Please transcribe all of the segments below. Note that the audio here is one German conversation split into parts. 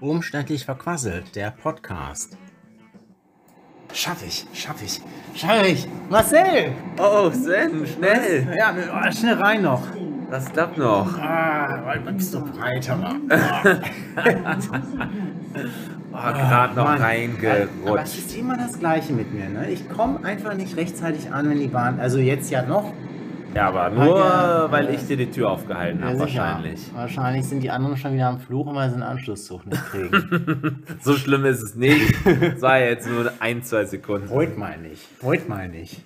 Umständlich verquasselt, der Podcast. Schaff ich, schaff ich, schaff ich. Marcel! Oh, Sven, schnell. Ja, oh, schnell rein noch. Das klappt noch. Ah, du bist so breit, aber. Oh, Gerade noch Mann. Aber es reingerutscht. ist immer das Gleiche mit mir, ne? Ich komme einfach nicht rechtzeitig an, wenn die Bahn. Also jetzt ja noch. Ja, aber nur, Ja, weil ich dir die Tür aufgehalten habe, sicher. wahrscheinlich. Wahrscheinlich sind die anderen schon wieder am Fluchen, weil sie einen Anschlusszug nicht kriegen. So schlimm ist es nicht. Es war jetzt nur ein, zwei Sekunden. Heute mal nicht. Heute mal nicht.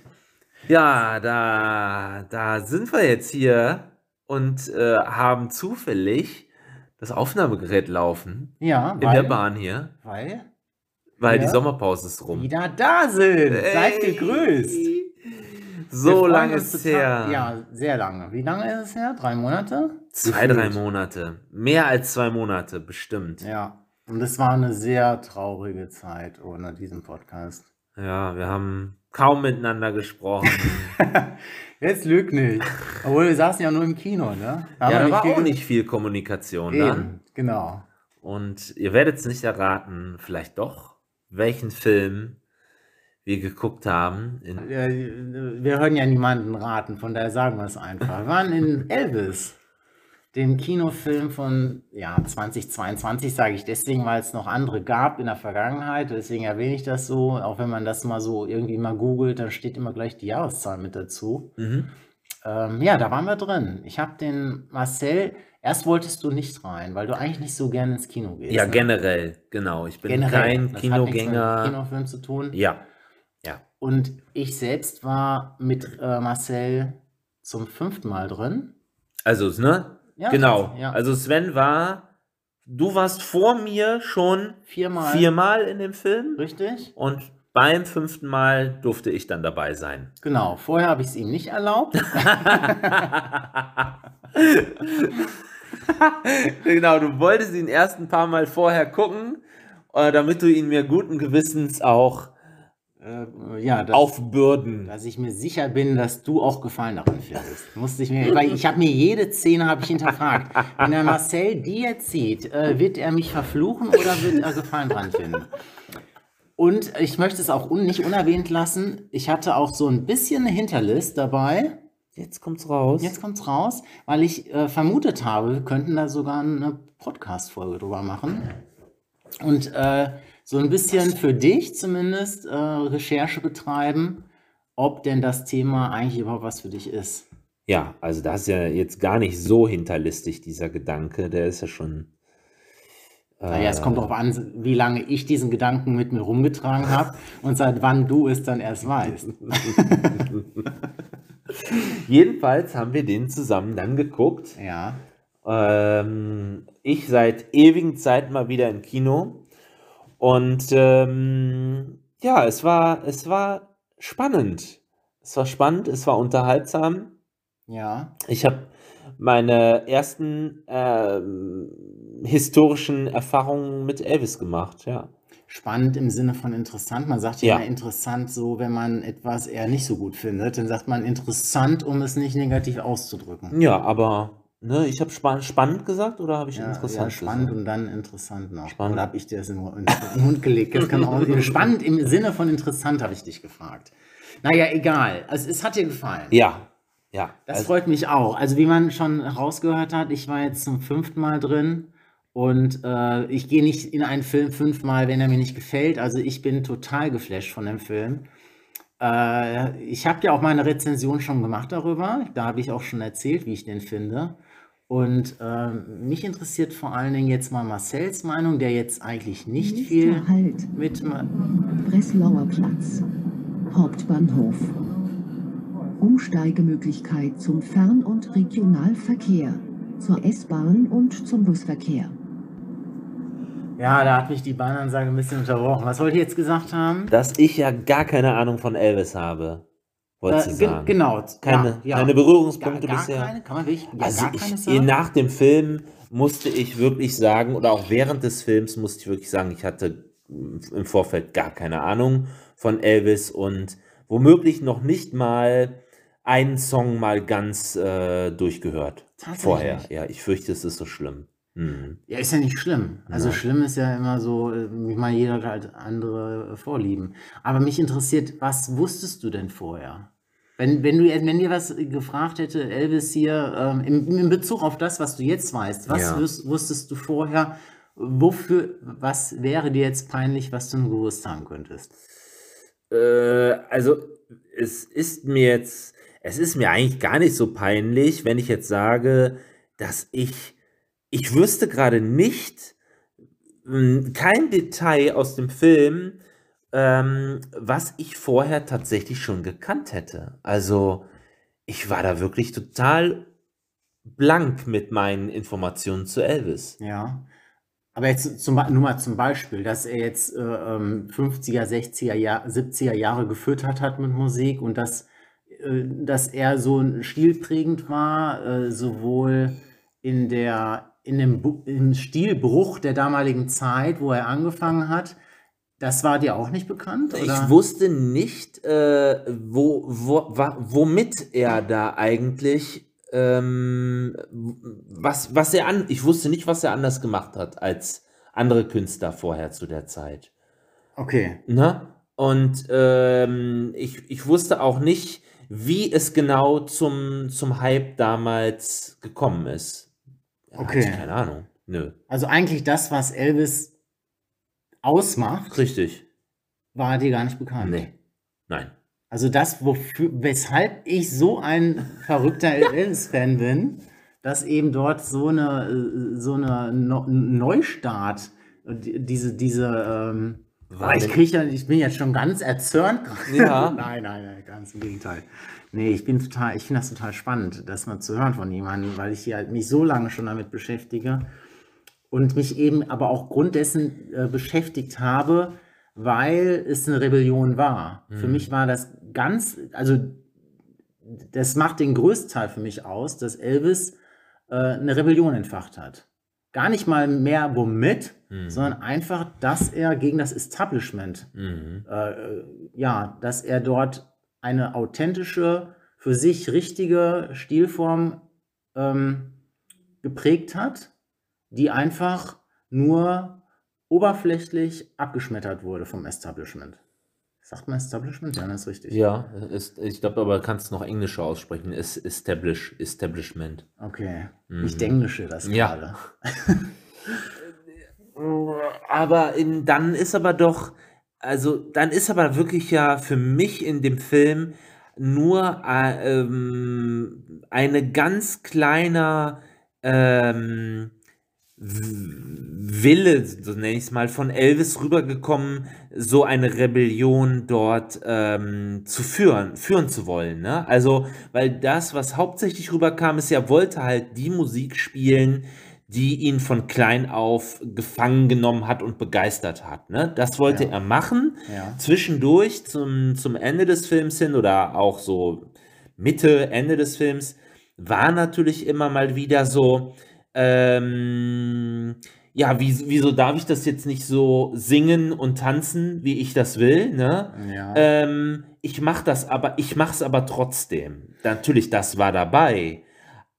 Ja, da, da sind wir jetzt hier und äh, haben zufällig das Aufnahmegerät laufen Ja, in weil, der Bahn hier, weil weil Ja. die Sommerpause ist rum. wieder da sind. Seid gegrüßt. So lange ist total- her. Ja, sehr lange. Wie lange ist es her? Drei Monate? Zwei, drei. Monate. Mehr als zwei Monate, bestimmt. Ja. Und es war eine sehr traurige Zeit ohne diesen Podcast. Ja, wir haben kaum miteinander gesprochen. Jetzt lüg nicht. Obwohl wir saßen ja nur im Kino, ne? haben ja, wir da war viel auch nicht viel Kommunikation dann. Eben, genau. Und ihr werdet es nicht erraten, vielleicht doch, welchen Film wir geguckt haben. Wir hören ja niemanden raten, von daher sagen wir es einfach. Wir waren in Elvis, dem Kinofilm von ja, 2022, sage ich deswegen, weil es noch andere gab in der Vergangenheit. Deswegen erwähne ich das so. Auch wenn man das mal so irgendwie mal googelt, dann steht immer gleich die Jahreszahl mit dazu. mhm. Ähm, ja, da waren wir drin. Ich habe den Marcel, erst wolltest du nicht rein, weil du eigentlich nicht so gerne ins Kino gehst. Ja, ne? generell, genau. Ich bin Generell. kein Das hat nichts mit Kinogänger. Kinofilm zu tun. Ja. Und ich selbst war mit äh, Marcel zum fünften Mal drin. Also, ne? Ja, genau. ja. Also Sven war, du warst vor mir schon Viermal. viermal in dem Film Richtig? und beim fünften Mal durfte ich dann dabei sein. Genau. Vorher habe ich es ihm nicht erlaubt. genau, du wolltest ihn erst ein paar Mal vorher gucken, äh, damit du ihn mir guten Gewissens auch äh, ja, das, aufbürden. dass ich mir sicher bin, dass du auch Gefallen daran findest. Musste ich mir, weil ich habe mir jede Szene habe ich hinterfragt. Wenn der Marcel die jetzt sieht, äh, wird er mich verfluchen oder wird er Gefallen dran finden? Und ich möchte es auch un nicht unerwähnt lassen. Ich hatte auch so ein bisschen eine Hinterlist dabei. Jetzt kommt's raus. Jetzt kommt's raus, weil ich äh, vermutet habe, wir könnten da sogar eine Podcast-Folge drüber machen. Und äh, so ein bisschen für dich zumindest äh, Recherche betreiben, ob denn das Thema eigentlich überhaupt was für dich ist. Ja, also das ist ja jetzt gar nicht so hinterlistig, dieser Gedanke. Der ist ja schon. Naja, es kommt darauf an, wie lange ich diesen Gedanken mit mir rumgetragen habe und seit wann du es dann erst weißt. Jedenfalls haben wir den zusammen dann geguckt. Ja. Ähm, ich seit ewigen Zeiten mal wieder im Kino. Und ähm, ja, es war, es war spannend. Es war spannend, es war unterhaltsam. Ja. Ich habe meine ersten ähm, historischen Erfahrungen mit Elvis gemacht, ja. Spannend im Sinne von interessant. Man sagt ja, Ja. immer interessant so, wenn man etwas eher nicht so gut findet. Dann sagt man interessant, um es nicht negativ auszudrücken. Ja, aber ne, ich habe span spannend gesagt oder habe ich Ja, interessant ja, spannend gesagt? und dann interessant noch. Spannend. Oder habe ich dir das in in den Mund gelegt? Das kann auch, spannend im Sinne von interessant habe ich dich gefragt. Naja, egal. Also, es hat dir gefallen. Ja, ja. Das also, freut mich auch. Also wie man schon rausgehört hat, ich war jetzt zum fünften Mal drin und äh, ich gehe nicht in einen Film fünfmal, wenn er mir nicht gefällt. Also ich bin total geflasht von dem Film. Äh, ich habe ja auch meine Rezension schon gemacht darüber. Da habe ich auch schon erzählt, wie ich den finde. Und äh, mich interessiert vor allen Dingen jetzt mal Marcells Meinung, der jetzt eigentlich nicht viel Nächster Halt, mit... Ma- Breslauer Platz. Hauptbahnhof. Umsteigemöglichkeit zum Fern- und Regionalverkehr, zur S-Bahn und zum Busverkehr. Ja, da hat mich die Bahnansage ein bisschen unterbrochen. Was wollte ich jetzt gesagt haben? dass ich ja gar keine Ahnung von Elvis habe, wolltest Äh, du ge- sagen. Genau. Keine, ja, keine Berührungspunkte gar, gar bisher. Keine? Kann man wirklich ja, also ich, nach dem Film musste ich wirklich sagen, oder auch während des Films musste ich wirklich sagen, ich hatte im Vorfeld gar keine Ahnung von Elvis und womöglich noch nicht mal einen Song mal ganz äh, durchgehört. Vorher. Ja, ich fürchte, es ist so schlimm. Mhm. Ja, ist ja nicht schlimm. Also Ja. schlimm ist ja immer so, äh, ich meine, jeder hat halt andere äh, Vorlieben. Aber mich interessiert, was wusstest du denn vorher? Wenn, wenn, du, wenn dir was gefragt hätte, Elvis hier, ähm, in, in Bezug auf das, was du jetzt weißt, was Ja. wüs- wusstest du vorher? Wofür, was wäre dir jetzt peinlich, was du nur gewusst haben könntest? Äh, also, es ist mir jetzt, es ist mir eigentlich gar nicht so peinlich, wenn ich jetzt sage, dass ich, ich wüsste gerade nicht, mh, kein Detail aus dem Film, ähm, was ich vorher tatsächlich schon gekannt hätte. Also, ich war da wirklich total blank mit meinen Informationen zu Elvis. Ja. Aber jetzt zum, nur mal zum Beispiel, dass er jetzt äh, ähm, 50er, 60er, Jahr, 70er Jahre gefüttert hat mit Musik und dass, äh, dass er so stilprägend war, äh, sowohl in der, in dem Bu im Stilbruch der damaligen Zeit, wo er angefangen hat. Das war dir auch nicht bekannt? Oder? Ich wusste nicht, äh, wo, wo, womit er da eigentlich, ähm, was, was er an, ich wusste nicht, was er anders gemacht hat als andere Künstler vorher zu der Zeit. Okay. Ne? Und ähm, ich, ich wusste auch nicht, wie es genau zum, zum Hype damals gekommen ist. Okay. ich keine Ahnung. Nö. Also eigentlich das, was Elvis ausmacht, Richtig. war dir gar nicht bekannt. Nee. Nein. Also das, wofür, weshalb ich so ein verrückter Elvis-Fan bin, dass eben dort so eine, äh, so eine Neustart, äh, die- diese, diese, ähm, War ich krieg ja, ich bin jetzt schon ganz erzürnt. Ja. nein, nein, nein, ganz im Gegenteil. Nee, ich bin total, ich finde das total spannend, das mal zu hören von jemandem, weil ich hier mich so lange schon damit beschäftige und mich eben aber auch Grund dessen äh, beschäftigt habe, weil es eine Rebellion war. Für Mhm. mich war das ganz, also das macht den größten Teil für mich aus, dass Elvis äh, eine Rebellion entfacht hat. Gar nicht mal mehr womit, Mhm. sondern einfach, dass er gegen das Establishment, Mhm. äh, ja, dass er dort eine authentische, für sich richtige Stilform ähm, geprägt hat, die einfach nur oberflächlich abgeschmettert wurde vom Establishment. Sagt man Establishment? Ja, das ist richtig. Ja, ist, ich glaube, aber kannst noch englischer aussprechen. Ist Establish, Establishment. Okay. Mhm. Ich englische das Ja. gerade. Aber in, dann ist aber doch, also dann ist aber wirklich ja für mich in dem Film nur äh, ähm, eine ganz kleiner ähm, Wille, so nenne ich es mal, von Elvis rübergekommen, so eine Rebellion dort ähm, zu führen, führen zu wollen. Ne? Also, weil das, was hauptsächlich rüberkam, ist, er wollte halt die Musik spielen, die ihn von klein auf gefangen genommen hat und begeistert hat. Ne? Das wollte Ja. er machen. Ja. Zwischendurch zum, zum Ende des Films hin oder auch so Mitte, Ende des Films war natürlich immer mal wieder so, ähm, ja, wie, wieso darf ich das jetzt nicht so singen und tanzen, wie ich das will, ne? Ja. Ähm, ich mach das aber, ich mach's aber trotzdem. Natürlich, das war dabei.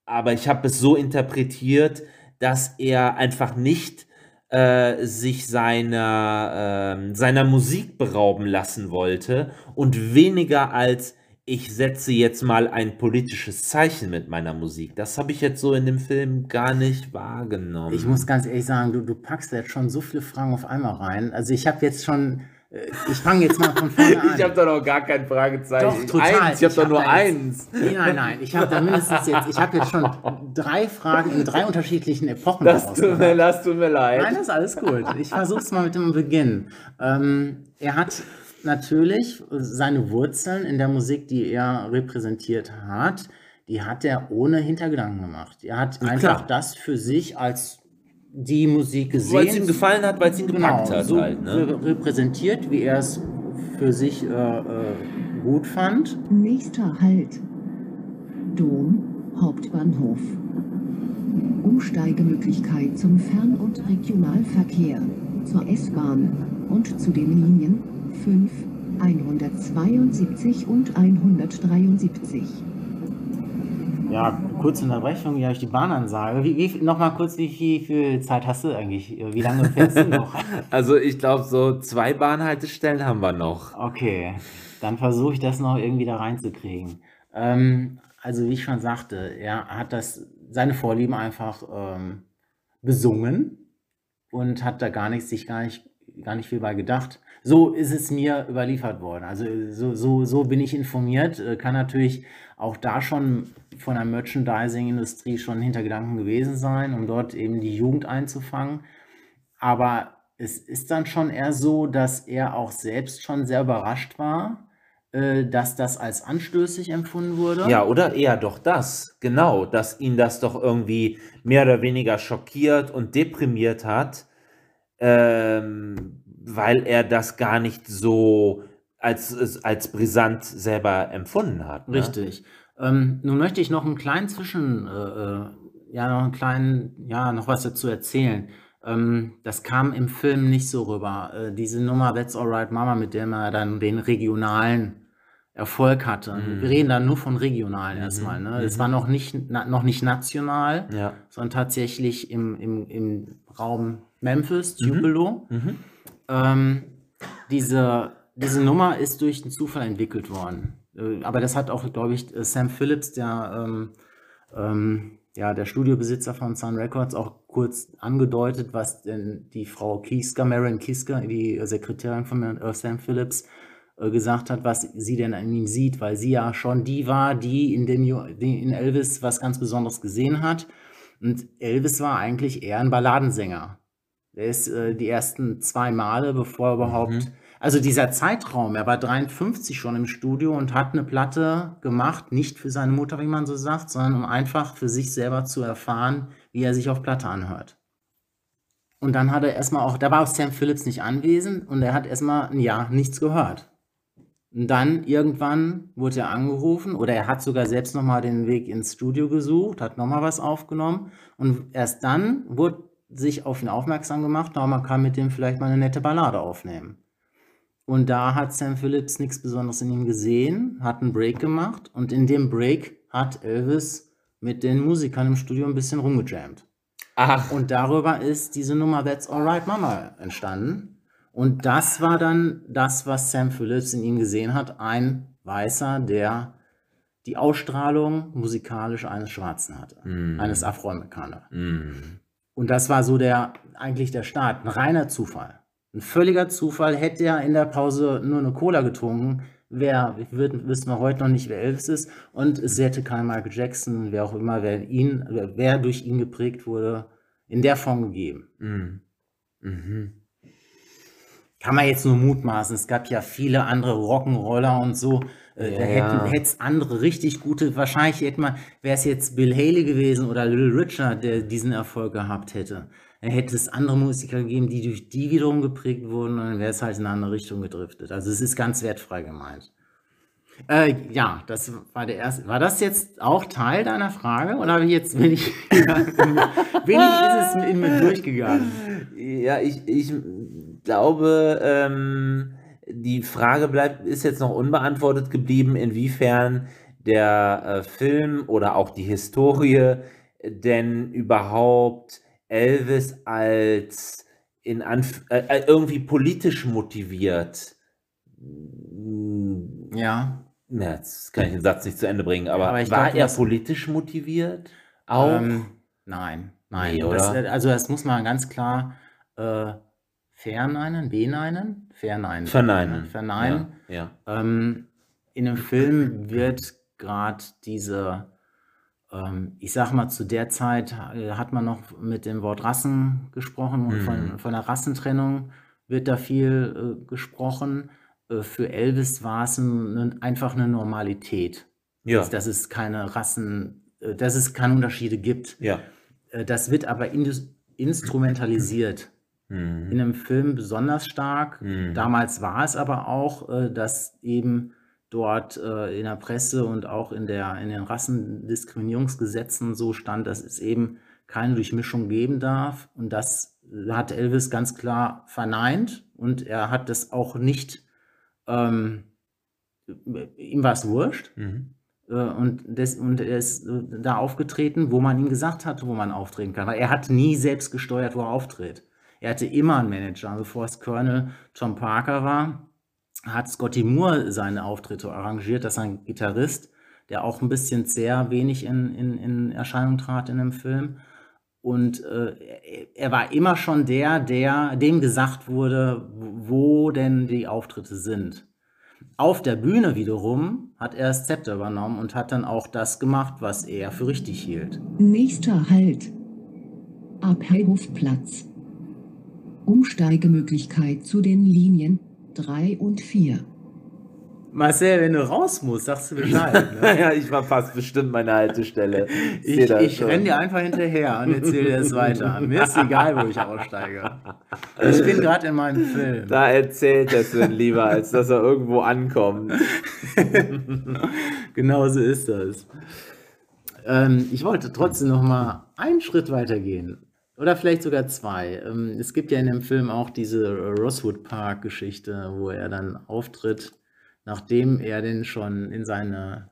Aber ich habe es so interpretiert, dass er einfach nicht äh, sich seiner, ähm, seiner Musik berauben lassen wollte und weniger als ich setze jetzt mal ein politisches Zeichen mit meiner Musik. Das habe ich jetzt so in dem Film gar nicht wahrgenommen. Ich muss ganz ehrlich sagen, du, du packst da jetzt schon so viele Fragen auf einmal rein. Also ich habe jetzt schon, äh, ich fange jetzt mal von vorne an. Ich habe da noch gar kein Fragezeichen. Doch, total. Eins, ich habe hab nur da jetzt- eins. Nee, nein, nein. Ich habe da mindestens jetzt, ich habe jetzt schon drei Fragen in drei unterschiedlichen Epochen Das tut, mir, das tut mir leid. Nein, das ist alles gut. Ich versuche es mal mit dem Beginn. Ähm, er hat natürlich seine Wurzeln in der Musik, die er repräsentiert hat, die hat er ohne Hintergedanken gemacht. Er hat einfach klar. das für sich als die Musik gesehen. Weil es ihm gefallen hat, weil es ihn gepackt genau, hat so halt. Ne? re- repräsentiert, wie er es für sich äh, äh, gut fand. Nächster Halt. Dom, Hauptbahnhof. Umsteigemöglichkeit zum Fern- und Regionalverkehr, zur S-Bahn und zu den Linien 5, 172 und 173. Ja, kurze Unterbrechung, hier habe ich die Bahnansage. Wie, wie, Nochmal kurz, wie, wie viel Zeit hast du eigentlich? Wie lange fährst du noch? Also ich glaube, so zwei Bahnhaltestellen haben wir noch. Okay, dann versuche ich das noch irgendwie da reinzukriegen. Ähm, also wie ich schon sagte, er hat das, seine Vorlieben einfach ähm, besungen und hat da gar nichts, sich gar nicht, gar nicht viel bei gedacht. So ist es mir überliefert worden. Also so, so, so bin ich informiert. Äh, Kann natürlich auch da schon von der Merchandising-Industrie schon Hintergedanken gewesen sein, um dort eben die Jugend einzufangen. Aber es ist dann schon eher so, dass er auch selbst schon sehr überrascht war, äh, dass das als anstößig empfunden wurde. Ja, oder eher doch das, genau, dass ihn das doch irgendwie mehr oder weniger schockiert und deprimiert hat, ähm, weil er das gar nicht so als, als brisant selber empfunden hat. Ne? Richtig. Ähm, nun möchte ich noch einen kleinen Zwischen, äh, äh, ja, noch einen kleinen, ja, noch was dazu erzählen. Ähm, das kam im Film nicht so rüber. Äh, diese Nummer That's Alright Mama, mit der man dann den regionalen Erfolg hatte. Mhm. Wir reden da nur von regionalen Mhm, erstmal. Ne? Es mhm. war noch nicht, na, noch nicht national, Ja. sondern tatsächlich im, im, im Raum Memphis, Mhm. Tupelo. Mhm. Ähm, diese, diese Nummer ist durch den Zufall entwickelt worden. Äh, aber das hat auch, glaube ich, äh, Sam Phillips, der, ähm, ähm, ja, der Studiobesitzer von Sun Records, auch kurz angedeutet, was denn die Frau Kiska, Marion Kiska, die Sekretärin von äh, Sam Phillips, gesagt hat, was sie denn an ihm sieht, weil sie ja schon die war, die in, dem, in Elvis was ganz Besonderes gesehen hat. Und Elvis war eigentlich eher ein Balladensänger. Der ist äh, die ersten zwei Male, bevor er überhaupt. Mhm. Also dieser Zeitraum, er war 53 schon im Studio und hat eine Platte gemacht, nicht für seine Mutter, wie man so sagt, sondern um einfach für sich selber zu erfahren, wie er sich auf Platte anhört. Und dann hat er erstmal auch, da war auch Sam Phillips nicht anwesend und er hat erstmal ein Jahr nichts gehört. Und dann irgendwann wurde er angerufen oder er hat sogar selbst nochmal den Weg ins Studio gesucht, hat nochmal was aufgenommen und erst dann wurde sich auf ihn aufmerksam gemacht, na, man kann mit dem vielleicht mal eine nette Ballade aufnehmen. Und da hat Sam Phillips nichts Besonderes in ihm gesehen, hat einen Break gemacht und in dem Break hat Elvis mit den Musikern im Studio ein bisschen rumgejammt. Ach, Und darüber ist diese Nummer That's Alright Mama entstanden. Und das war dann das, was Sam Phillips in ihm gesehen hat. Ein Weißer, der die Ausstrahlung musikalisch eines Schwarzen hatte. Mm. Eines Afroamerikaners. mm. Und das war so der, eigentlich der Start. Ein reiner Zufall. Ein völliger Zufall. Hätte er in der Pause nur eine Cola getrunken, wer, würden, wüssten wir heute noch nicht, wer Elvis ist. Und es hätte kein Michael Jackson, wer auch immer, wer ihn, wer durch ihn geprägt wurde, in der Form gegeben. Mm. Mhm. Kann man jetzt nur mutmaßen. Es gab ja viele andere Rock'n'Roller und so. Äh, da Ja, hätten ja. hätte es andere richtig gute, wahrscheinlich hätte man, wäre es jetzt Bill Haley gewesen oder Little Richard, der diesen Erfolg gehabt hätte. Dann hätte es andere Musiker gegeben, die durch die wiederum geprägt wurden und dann wäre es halt in eine andere Richtung gedriftet. Also es ist ganz wertfrei gemeint. Äh, ja, das war der erste. War das jetzt auch Teil deiner Frage oder habe ich jetzt bin ich, bin ich ist es in mir durchgegangen? Ja, ich, ich glaube, ähm, die Frage bleibt, ist jetzt noch unbeantwortet geblieben, inwiefern der äh, Film oder auch die Historie denn überhaupt Elvis als in Anf äh, äh, irgendwie politisch motiviert. Hm, Ja. Na, jetzt kann ich den Satz nicht zu Ende bringen, aber, Aber war glaub, er politisch motiviert? Auch? Ähm, nein, nein. Nee, das, also das muss man ganz klar äh, verneinen, beneinen, verneinen. Verneinen. Verneinen. Ja, Ähm, in dem Film wird gerade diese, ähm, ich sag mal, zu der Zeit äh, hat man noch mit dem Wort Rassen gesprochen und Mhm. von, von der Rassentrennung wird da viel äh, gesprochen. Äh, für Elvis war es ein, ein, einfach eine Normalität, ja. dass, dass es keine Rassen, äh, dass es keine Unterschiede gibt. ja. Äh, Das wird aber indus- Mhm. In einem Film besonders stark. Mhm. Damals war es aber auch, äh, dass eben dort äh, in der Presse und auch in, der, in den Rassendiskriminierungsgesetzen so stand, dass es eben keine Durchmischung geben darf. Und das hat Elvis ganz klar verneint und er hat das auch nicht ähm, ihm war es wurscht. Mhm. Äh, und, des, und er ist äh, da aufgetreten, wo man ihm gesagt hat, wo man auftreten kann. Weil er hat nie selbst gesteuert, wo er auftritt. Er hatte immer einen Manager. Bevor es Colonel Tom Parker war, hat Scotty Moore seine Auftritte arrangiert. Das ist ein Gitarrist, der auch ein bisschen sehr wenig in, in, in Erscheinung trat in dem Film. Und äh, er- war immer schon der, der dem gesagt wurde, wo denn die Auftritte sind. Auf der Bühne wiederum hat er das Zepter übernommen und hat dann auch das gemacht, was er für richtig hielt. Nächster Halt. Abhellhofplatz. Umsteigemöglichkeit zu den Linien 3 und 4. Marcel, wenn du raus musst, sagst du Bescheid. Ne? ja, ich verpasse bestimmt meine Haltestelle. Ich, das ich schon. renn dir einfach hinterher und erzähle dir es weiter. Mir ist egal, wo ich aussteige. Ich bin gerade in meinem Film. Da erzählt er es denn lieber, als dass er irgendwo ankommt. Genau so ist das. Ähm, ich wollte trotzdem noch mal einen Schritt weiter gehen. Oder vielleicht sogar zwei. Ähm, es gibt ja in dem Film auch diese Rosewood Park-Geschichte, wo er dann auftritt, nachdem er denn schon in seine,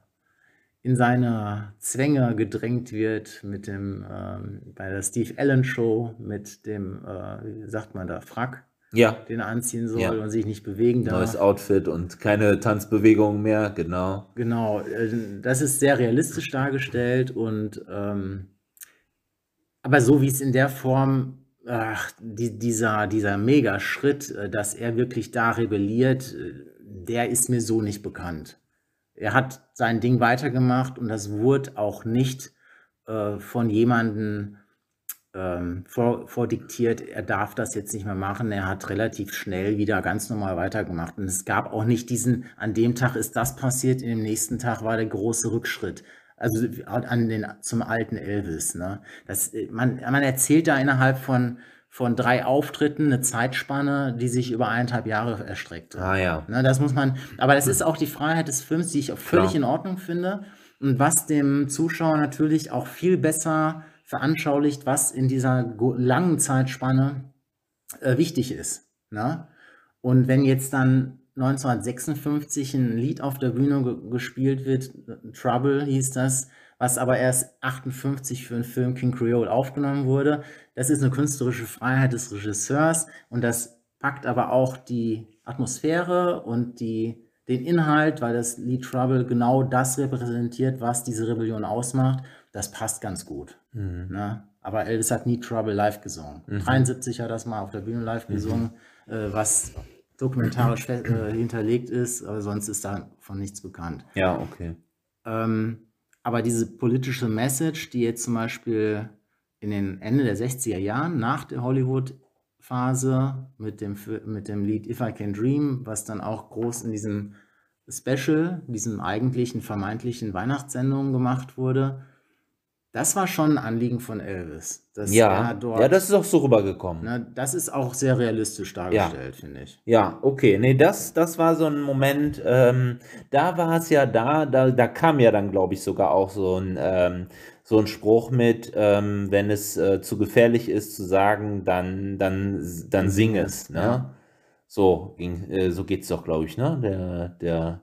in seine Zwänge gedrängt wird mit dem, ähm, bei der Steve Allen Show, mit dem, äh, wie sagt man da, Frack, Ja, den er anziehen soll Ja. und sich nicht bewegen darf. neues Outfit und keine Tanzbewegungen mehr, genau. Genau, äh, das ist sehr realistisch dargestellt und ähm, aber so wie es in der Form, ach, die, dieser, dieser Mega-Schritt, äh, dass er wirklich da rebelliert, äh, der ist mir so nicht bekannt. Er hat sein Ding weitergemacht und das wurde auch nicht äh, von jemandem ähm, vor, vordiktiert, er darf das jetzt nicht mehr machen. Er hat relativ schnell wieder ganz normal weitergemacht. Und es gab auch nicht diesen, an dem Tag ist das passiert, in dem nächsten Tag war der große Rückschritt. Also an den, zum alten Elvis. Ne? Das, äh, man, man erzählt da innerhalb von, von drei Auftritten eine Zeitspanne, die sich über eineinhalb Jahre erstreckt. Ah ja. Ne, das muss man, aber das ist auch die Freiheit des Films, die ich auch völlig Klar. in Ordnung finde und was dem Zuschauer natürlich auch viel besser veranschaulicht, was in dieser langen Zeitspanne äh, wichtig ist. Ne? Und wenn jetzt dann 1956 ein Lied auf der Bühne ge gespielt wird, Trouble hieß das, was aber erst 58 für den Film King Creole aufgenommen wurde, das ist eine künstlerische Freiheit des Regisseurs und das packt aber auch die Atmosphäre und die, den Inhalt, weil das Lied Trouble genau das repräsentiert, was diese Rebellion ausmacht. Das passt ganz gut. Mhm. Ne? Aber Elvis hat nie Trouble live gesungen. 73 hat er das mal auf der Bühne live gesungen, äh, was dokumentarisch äh, hinterlegt ist, aber sonst ist davon nichts bekannt. Ja, okay. Ähm, aber diese politische Message, die jetzt zum Beispiel in den Ende der 60er Jahren nach der Hollywood-Phase mit dem, mit dem Lied If I Can Dream, was dann auch groß in diesem Special, diesem eigentlichen vermeintlichen Weihnachtssendung gemacht wurde, das war schon ein Anliegen von Elvis. Dass Ja, er dort, ja, das ist auch so rübergekommen. ne, das ist auch sehr realistisch dargestellt, finde ich. Ja, okay. Nee, das, das war so ein Moment, ähm, da war es ja da, da, da kam ja dann, glaube ich, sogar auch so ein, ähm, so ein Spruch mit, ähm, wenn es äh, zu gefährlich ist zu sagen, dann, dann, dann sing es, ne? Ja. So, ging, äh, so geht's doch, glaube ich, ne? Der, der,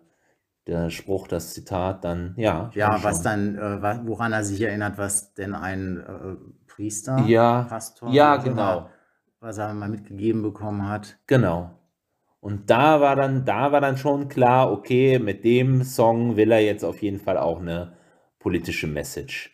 der Spruch, das Zitat, dann, ja. Ja, was dann, äh, woran er sich erinnert, was denn ein äh, Priester, Ja, Pastor, ja, genau. was er mal mitgegeben bekommen hat. Genau. Und da war dann, da war dann schon klar, okay, mit dem Song will er jetzt auf jeden Fall auch eine politische Message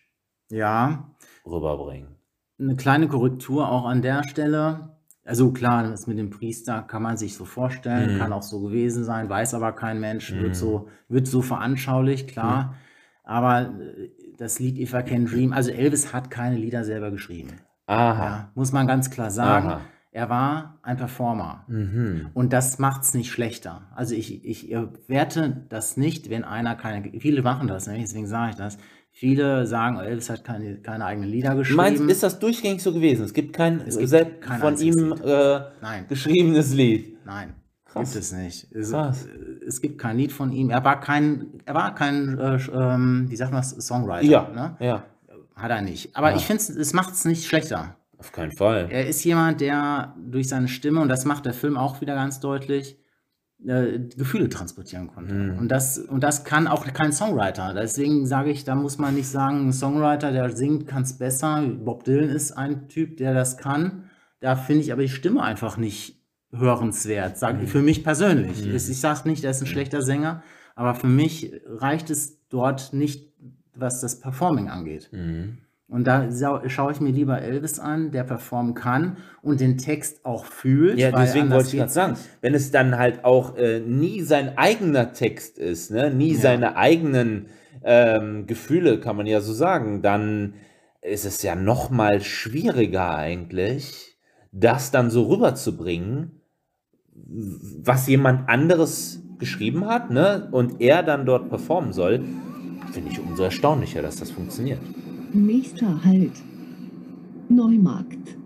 Ja, rüberbringen. eine kleine Korrektur auch an der Stelle. Also klar, das mit dem Priester kann man sich so vorstellen, Mhm. kann auch so gewesen sein, weiß aber kein Mensch, Mhm. wird so, wird so veranschaulicht, klar. Aber äh, das Lied If I Can Dream, also Elvis hat keine Lieder selber geschrieben. Aha. Ja, muss man ganz klar sagen. Aha. Er war ein Performer. Mhm. Und das macht es nicht schlechter. Also ich, ich werte das nicht, wenn einer keine, viele machen das, deswegen sage ich das. Viele sagen, Elvis hat keine, keine eigenen Lieder geschrieben. Meinst ist das durchgängig so gewesen? Es gibt kein, Es gibt selbst kein von ihm äh, geschriebenes Lied. nein, Krass. gibt es nicht. Es, es gibt kein Lied von ihm. Er war kein, er war kein, äh, ähm, wie sagt man, Songwriter. Ja, Ne? ja, Hat er nicht. Aber Ja. ich finde, es macht es nicht schlechter. auf keinen Fall. Er ist jemand, der durch seine Stimme, und das macht der Film auch wieder ganz deutlich, äh, Gefühle transportieren konnte. Mhm. Und, das, und das kann auch kein Songwriter. Deswegen sage ich, da muss man nicht sagen, ein Songwriter, der singt, kann es besser. Bob Dylan ist ein Typ, der das kann. Da finde ich aber die Stimme einfach nicht hörenswert. Sag, Mhm. Für mich persönlich. Ich sage nicht, er ist ein schlechter Sänger, aber für mich reicht es dort nicht, was das Performing angeht. Mhm. Und da schaue ich mir lieber Elvis an, der performen kann und den Text auch fühlt. Ja, deswegen wollte ich gerade sagen, wenn es dann halt auch äh, nie sein eigener Text ist, ne? nie Ja. seine eigenen ähm, Gefühle, kann man ja so sagen, dann ist es ja noch mal schwieriger eigentlich, das dann so rüberzubringen, was jemand anderes geschrieben hat, ne? Und er dann dort performen soll, finde ich umso erstaunlicher, dass das funktioniert. Nächster Halt. Neumarkt.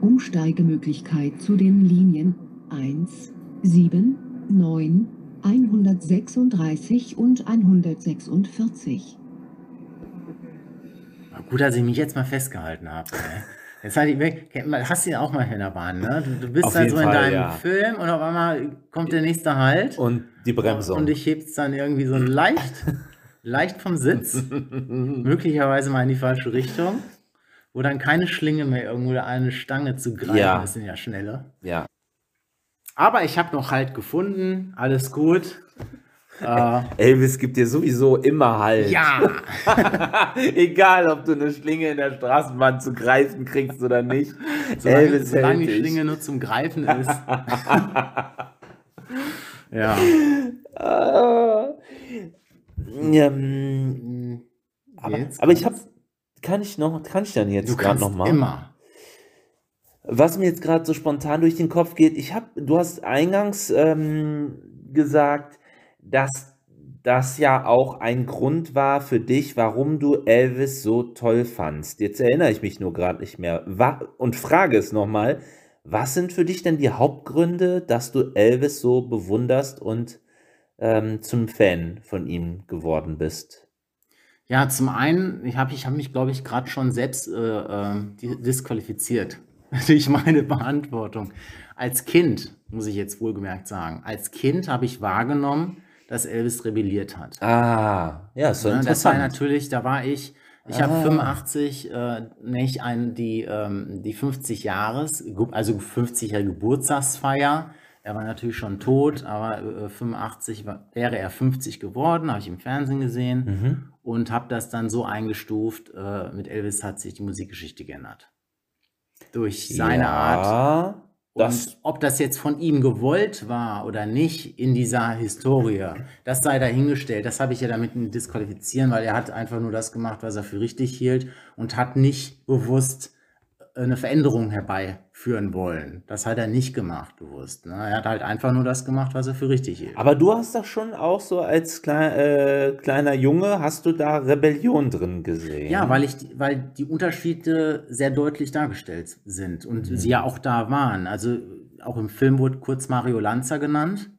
Umsteigemöglichkeit zu den Linien 1, 7, 9, 136 und 146. Gut, dass ich mich jetzt mal festgehalten habe. ey. Jetzt halt, ich- hast du ja auch mal in der Bahn, ne? Du, du bist Auf jeden so in Fall, deinem ja. Film und auf einmal kommt der nächste Halt Und die Bremsung. und ich heb's dann irgendwie so leicht, leicht vom Sitz, möglicherweise mal in die falsche Richtung, wo dann keine Schlinge mehr irgendwo eine Stange zu greifen Ja. ist in der Schnelle. ja. Aber ich habe noch Halt gefunden, alles gut. äh, Elvis gibt dir sowieso immer Halt. ja, Egal, ob du eine Schlinge in der Straßenbahn zu greifen kriegst oder nicht. solange, Elvis solange hält die. Schlinge nur zum Greifen ist. ja. Ja, mm, aber, Jetzt aber ich habe, kann ich noch, kann ich dann jetzt gerade noch mal? immer. Was mir jetzt gerade so spontan durch den Kopf geht, ich habe, du hast eingangs ähm, gesagt, dass das ja auch ein Grund war für dich, warum du Elvis so toll fandst. Jetzt erinnere ich mich nur gerade nicht mehr. Und frage es nochmal, was sind für dich denn die Hauptgründe, dass du Elvis so bewunderst und ähm, zum Fan von ihm geworden bist? Ja, zum einen, ich habe ich hab mich, glaube ich, gerade schon selbst äh, äh, di- disqualifiziert durch meine Beantwortung. Als Kind, muss ich jetzt wohlgemerkt sagen, als Kind habe ich wahrgenommen, dass Elvis rebelliert hat. Ah, ja, so Ne, das war interessant. natürlich, da war ich, ich habe Ah. 85 äh, nicht ein, die, ähm, die 50 Jahres, also 50er Geburtstagsfeier. Er war natürlich schon tot, aber äh, 85 war, wäre er 50 geworden, habe ich im Fernsehen gesehen Mhm. und habe das dann so eingestuft, äh, mit Elvis hat sich die Musikgeschichte geändert. Durch seine Art. ja, Das, Und ob das jetzt von ihm gewollt war oder nicht in dieser Historie, das sei dahingestellt. Das habe ich ja damit disqualifizieren, weil er hat einfach nur das gemacht, was er für richtig hielt und hat nicht bewusst eine Veränderung herbeiführen wollen. Das hat er nicht gemacht, bewusst. Ne? Er hat halt einfach nur das gemacht, was er für richtig hielt. Aber du hast da schon auch so als klei äh, kleiner Junge, hast du da Rebellion drin gesehen? Ja, weil ich, die- weil die Unterschiede sehr deutlich dargestellt sind und sie ja auch da waren. Also auch im Film wurde kurz Mario Lanza genannt,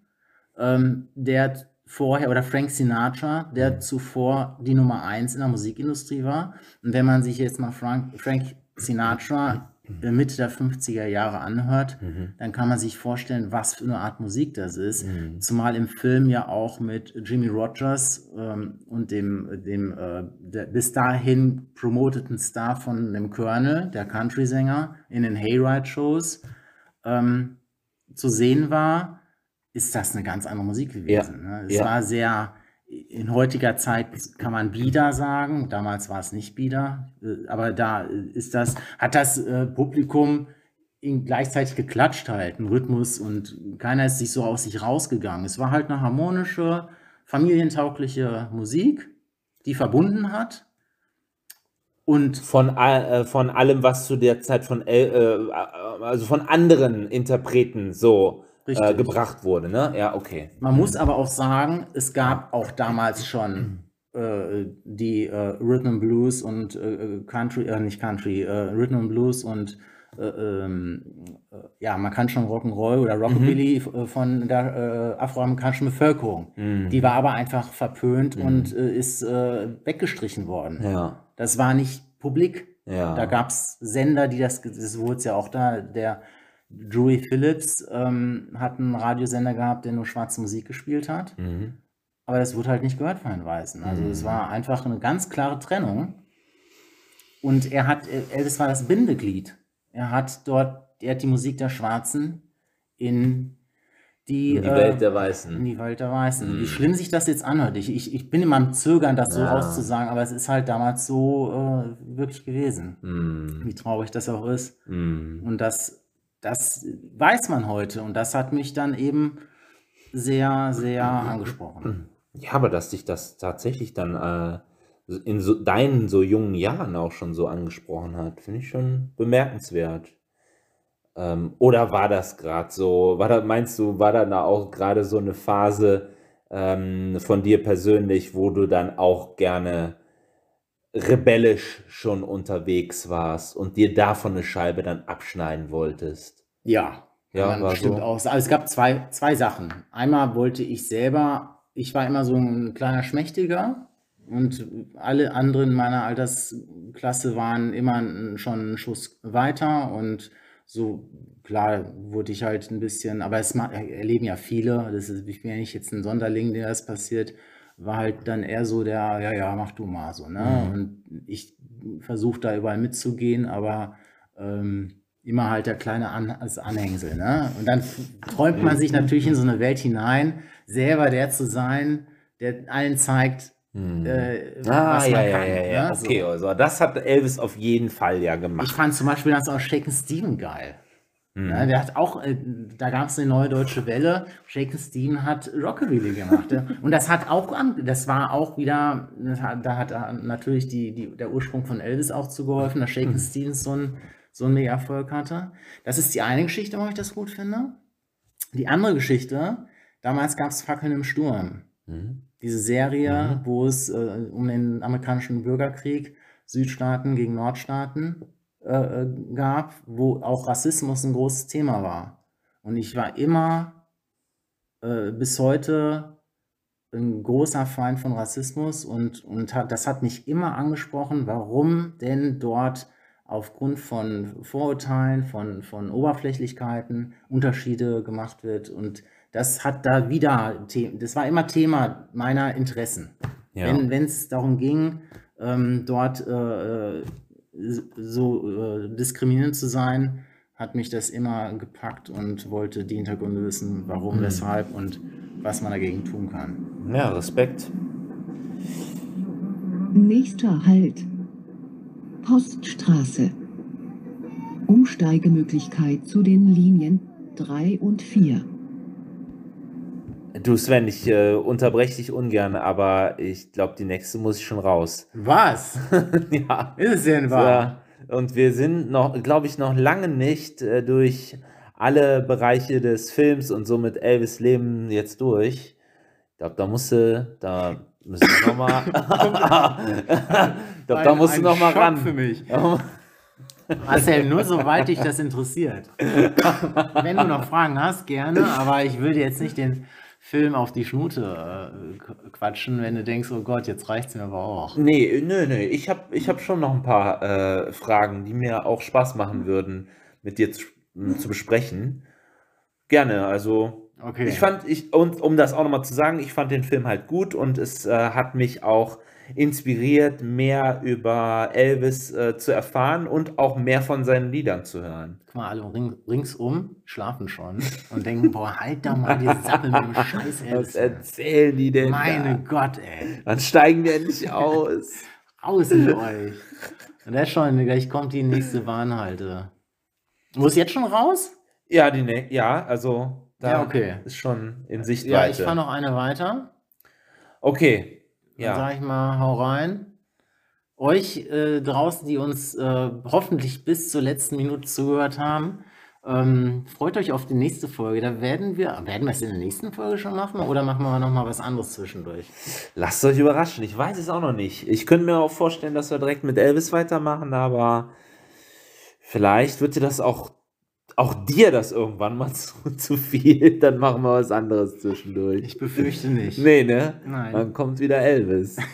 ähm, der vorher, oder Frank Sinatra, der zuvor die Nummer eins in der Musikindustrie war. Und wenn man sich jetzt mal Frank, Frank Sinatra äh, Mitte der 50er Jahre anhört, dann kann man sich vorstellen, was für eine Art Musik das ist. Zumal im Film ja auch mit Jimmy Rogers ähm, und dem, dem äh, der bis dahin promoteten Star von dem Colonel, der Country-Sänger, in den Hayride-Shows ähm, zu sehen war, ist das eine ganz andere Musik gewesen. Ne? Es ja. war sehr, in heutiger Zeit kann man Bieder sagen, damals war es nicht Bieder, äh, aber da äh, ist das, hat das äh, Publikum gleichzeitig geklatscht halt, ein Rhythmus und keiner ist sich so aus sich rausgegangen. Es war halt eine harmonische, familientaugliche Musik, die verbunden hat. Und Von, äh, von allem, was zu der Zeit von, äh, also von anderen Interpreten so äh, gebracht wurde, ne? Ja, okay. Man muss aber auch sagen, es gab auch damals schon äh, die äh, Rhythm and Blues und äh, Country, äh, nicht Country, äh, Rhythm and Blues und äh, ähm, äh, ja, man kann schon Rock'n'Roll oder Rockabilly äh, von der afroamerikanischen Bevölkerung. Die war aber einfach verpönt und äh, ist weggestrichen worden. Ja. Das war nicht publik. Ja. Da gab es Sender, die das, das wurde ja auch da, der, Dewey Phillips ähm, hat einen Radiosender gehabt, der nur schwarze Musik gespielt hat. Mhm. Aber das wurde halt nicht gehört von den Weißen. Also es Mhm. war einfach eine ganz klare Trennung. Und er hat, Elvis war das Bindeglied. Er hat dort, er hat die Musik der Schwarzen in die, In die äh, Welt der in Weißen. die Welt der Weißen. Mhm. Wie schlimm sich das jetzt anhört. Ich, ich, ich bin immer am Zögern, das so Ja. rauszusagen, aber es ist halt damals so äh, wirklich gewesen. Mhm. Wie traurig das auch ist. Mhm. Und das, das weiß man heute. Und das hat mich dann eben sehr, sehr angesprochen. Ja, aber dass dich das tatsächlich dann äh, in so, deinen so jungen Jahren auch schon so angesprochen hat, finde ich schon bemerkenswert. Ähm, oder war das gerade so, war da, meinst du, war da auch gerade so eine Phase ähm, von dir persönlich, wo du dann auch gerne rebellisch schon unterwegs warst und dir davon eine Scheibe dann abschneiden wolltest? Ja, Ja, man war bestimmt so. auch. Also es gab zwei, zwei Sachen. Einmal wollte ich selber, ich war immer so ein kleiner Schmächtiger und alle anderen meiner Altersklasse waren immer schon einen Schuss weiter und so, klar, wurde ich halt ein bisschen, aber es erleben ja viele, das ist, ich bin ja nicht jetzt ein Sonderling, der das passiert, war halt dann eher so der, ja, ja, mach du mal so, ne? Mhm. Und ich versuche da überall mitzugehen, aber ähm, immer halt der kleine An als Anhängsel, ne? Und dann träumt man sich natürlich in so eine Welt hinein, selber der zu sein, der allen zeigt, Hm. äh, Ah, was ja, man ja, kann. ja, ja. ne? So. Okay, also das hat Elvis auf jeden Fall ja Ich gemacht. fand zum Beispiel das auch Shaken Steven geil. Hm. Ja, der hat auch, äh, da gab es eine neue deutsche Welle. Shaken Steven hat Rockabilly gemacht. ja. Und das hat auch, an, das war auch wieder, hat, da hat er natürlich die, die, der Ursprung von Elvis auch zugeholfen, dass Shaken Stevens so ein, so ein Mega-Erfolg hatte. Das ist die eine Geschichte, warum ich das gut finde. Die andere Geschichte, damals gab es Fackeln im Sturm. Hm. Diese Serie, Mhm. wo es äh, um den amerikanischen Bürgerkrieg, Südstaaten gegen Nordstaaten äh, äh, gab, wo auch Rassismus ein großes Thema war. Und ich war immer äh, bis heute ein großer Feind von Rassismus und, und hat, das hat mich immer angesprochen, warum denn dort aufgrund von Vorurteilen, von, von Oberflächlichkeiten Unterschiede gemacht wird. Und das hat da wieder, das war immer Thema meiner Interessen. Ja. Wenn wenn es darum ging, ähm, dort äh, äh, so äh, diskriminierend zu sein, hat mich das immer gepackt und wollte die Hintergründe wissen, warum, Mhm. weshalb und was man dagegen tun kann. ja, Respekt. Nächster Halt. Poststraße. Umsteigemöglichkeit zu den Linien 3 und 4. Du Sven, ich äh, unterbreche dich ungern, aber ich glaube, die nächste muss ich schon raus. Was? ja. Ist es denn wahr? Ja, und wir sind noch, glaube ich, noch lange nicht äh, durch alle Bereiche des Films und somit Elvis Leben jetzt durch. Ich glaube, da musste, da müssen wir nochmal. ich glaube, da musst du ein noch mal Schock ran. für mich. Marcel, nur soweit dich das interessiert. Wenn du noch Fragen hast, gerne, aber ich will dir jetzt nicht den Film auf die Schnute äh, qu- quatschen, wenn du denkst, oh Gott, jetzt reicht's mir aber auch. Nee, nö, nö. Ich habe ich hab schon noch ein paar äh, Fragen, die mir auch Spaß machen würden, mit dir zu, zu besprechen. Gerne, also Okay. ich fand, ich, und um das auch nochmal zu sagen, ich fand den Film halt gut und es äh, hat mich auch inspiriert, mehr über Elvis äh, zu erfahren und auch mehr von seinen Liedern zu hören. Guck mal, alle ring, ringsum schlafen schon und denken, boah, halt doch mal die Sappel mit dem Scheiß Was Elvis. erzählen die denn? Meine da? Gott, ey. Dann steigen die endlich aus. Raus mit euch. Und das schon, gleich kommt die nächste Warnhalte. Muss jetzt schon raus? Ja, die, ne ja, also da Ja, okay. ist schon in Ja, Sichtweite. ich fahre noch eine weiter. Okay, Dann ja. sag ich mal, hau rein. Euch äh, draußen, die uns äh, hoffentlich bis zur letzten Minute zugehört haben, ähm, freut euch auf die nächste Folge. Da werden wir, werden wir es in der nächsten Folge schon machen oder machen wir noch mal was anderes zwischendurch? Lasst euch überraschen, ich weiß es auch noch nicht. Ich könnte mir auch vorstellen, dass wir direkt mit Elvis weitermachen, aber vielleicht wird dir das auch, auch dir das irgendwann mal zu, zu viel. Dann machen wir was anderes zwischendurch. Ich befürchte nicht. Nee, ne? Nein. Dann kommt wieder Elvis.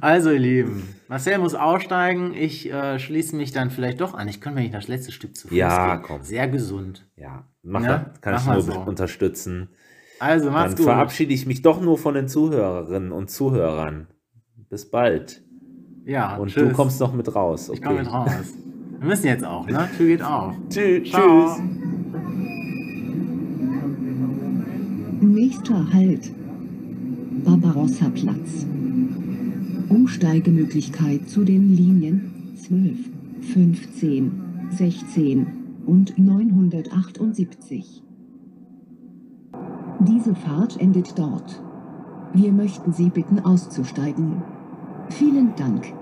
Also, ihr Lieben, Marcel muss aussteigen. Ich äh, schließe mich dann vielleicht doch an. Ich könnte, wenn ich das letzte Stück zu Fuß Ja, gehe. komm. Sehr gesund. Ja, mach Ja, das, kann mach ich nur so. unterstützen. Also, Dann macht's gut. verabschiede ich mich doch nur von den Zuhörerinnen und Zuhörern. Bis bald. Ja, Und tschüss. du kommst noch mit raus. Okay. Ich komme mit raus. Wir müssen jetzt auch, ne? Tür geht auf. Tschü Ciao. Tschüss. Nächster Halt. Barbarossa-Platz. Umsteigemöglichkeit zu den Linien 12, 15, 16 und 978. Diese Fahrt endet dort. Wir möchten Sie bitten auszusteigen. Vielen Dank.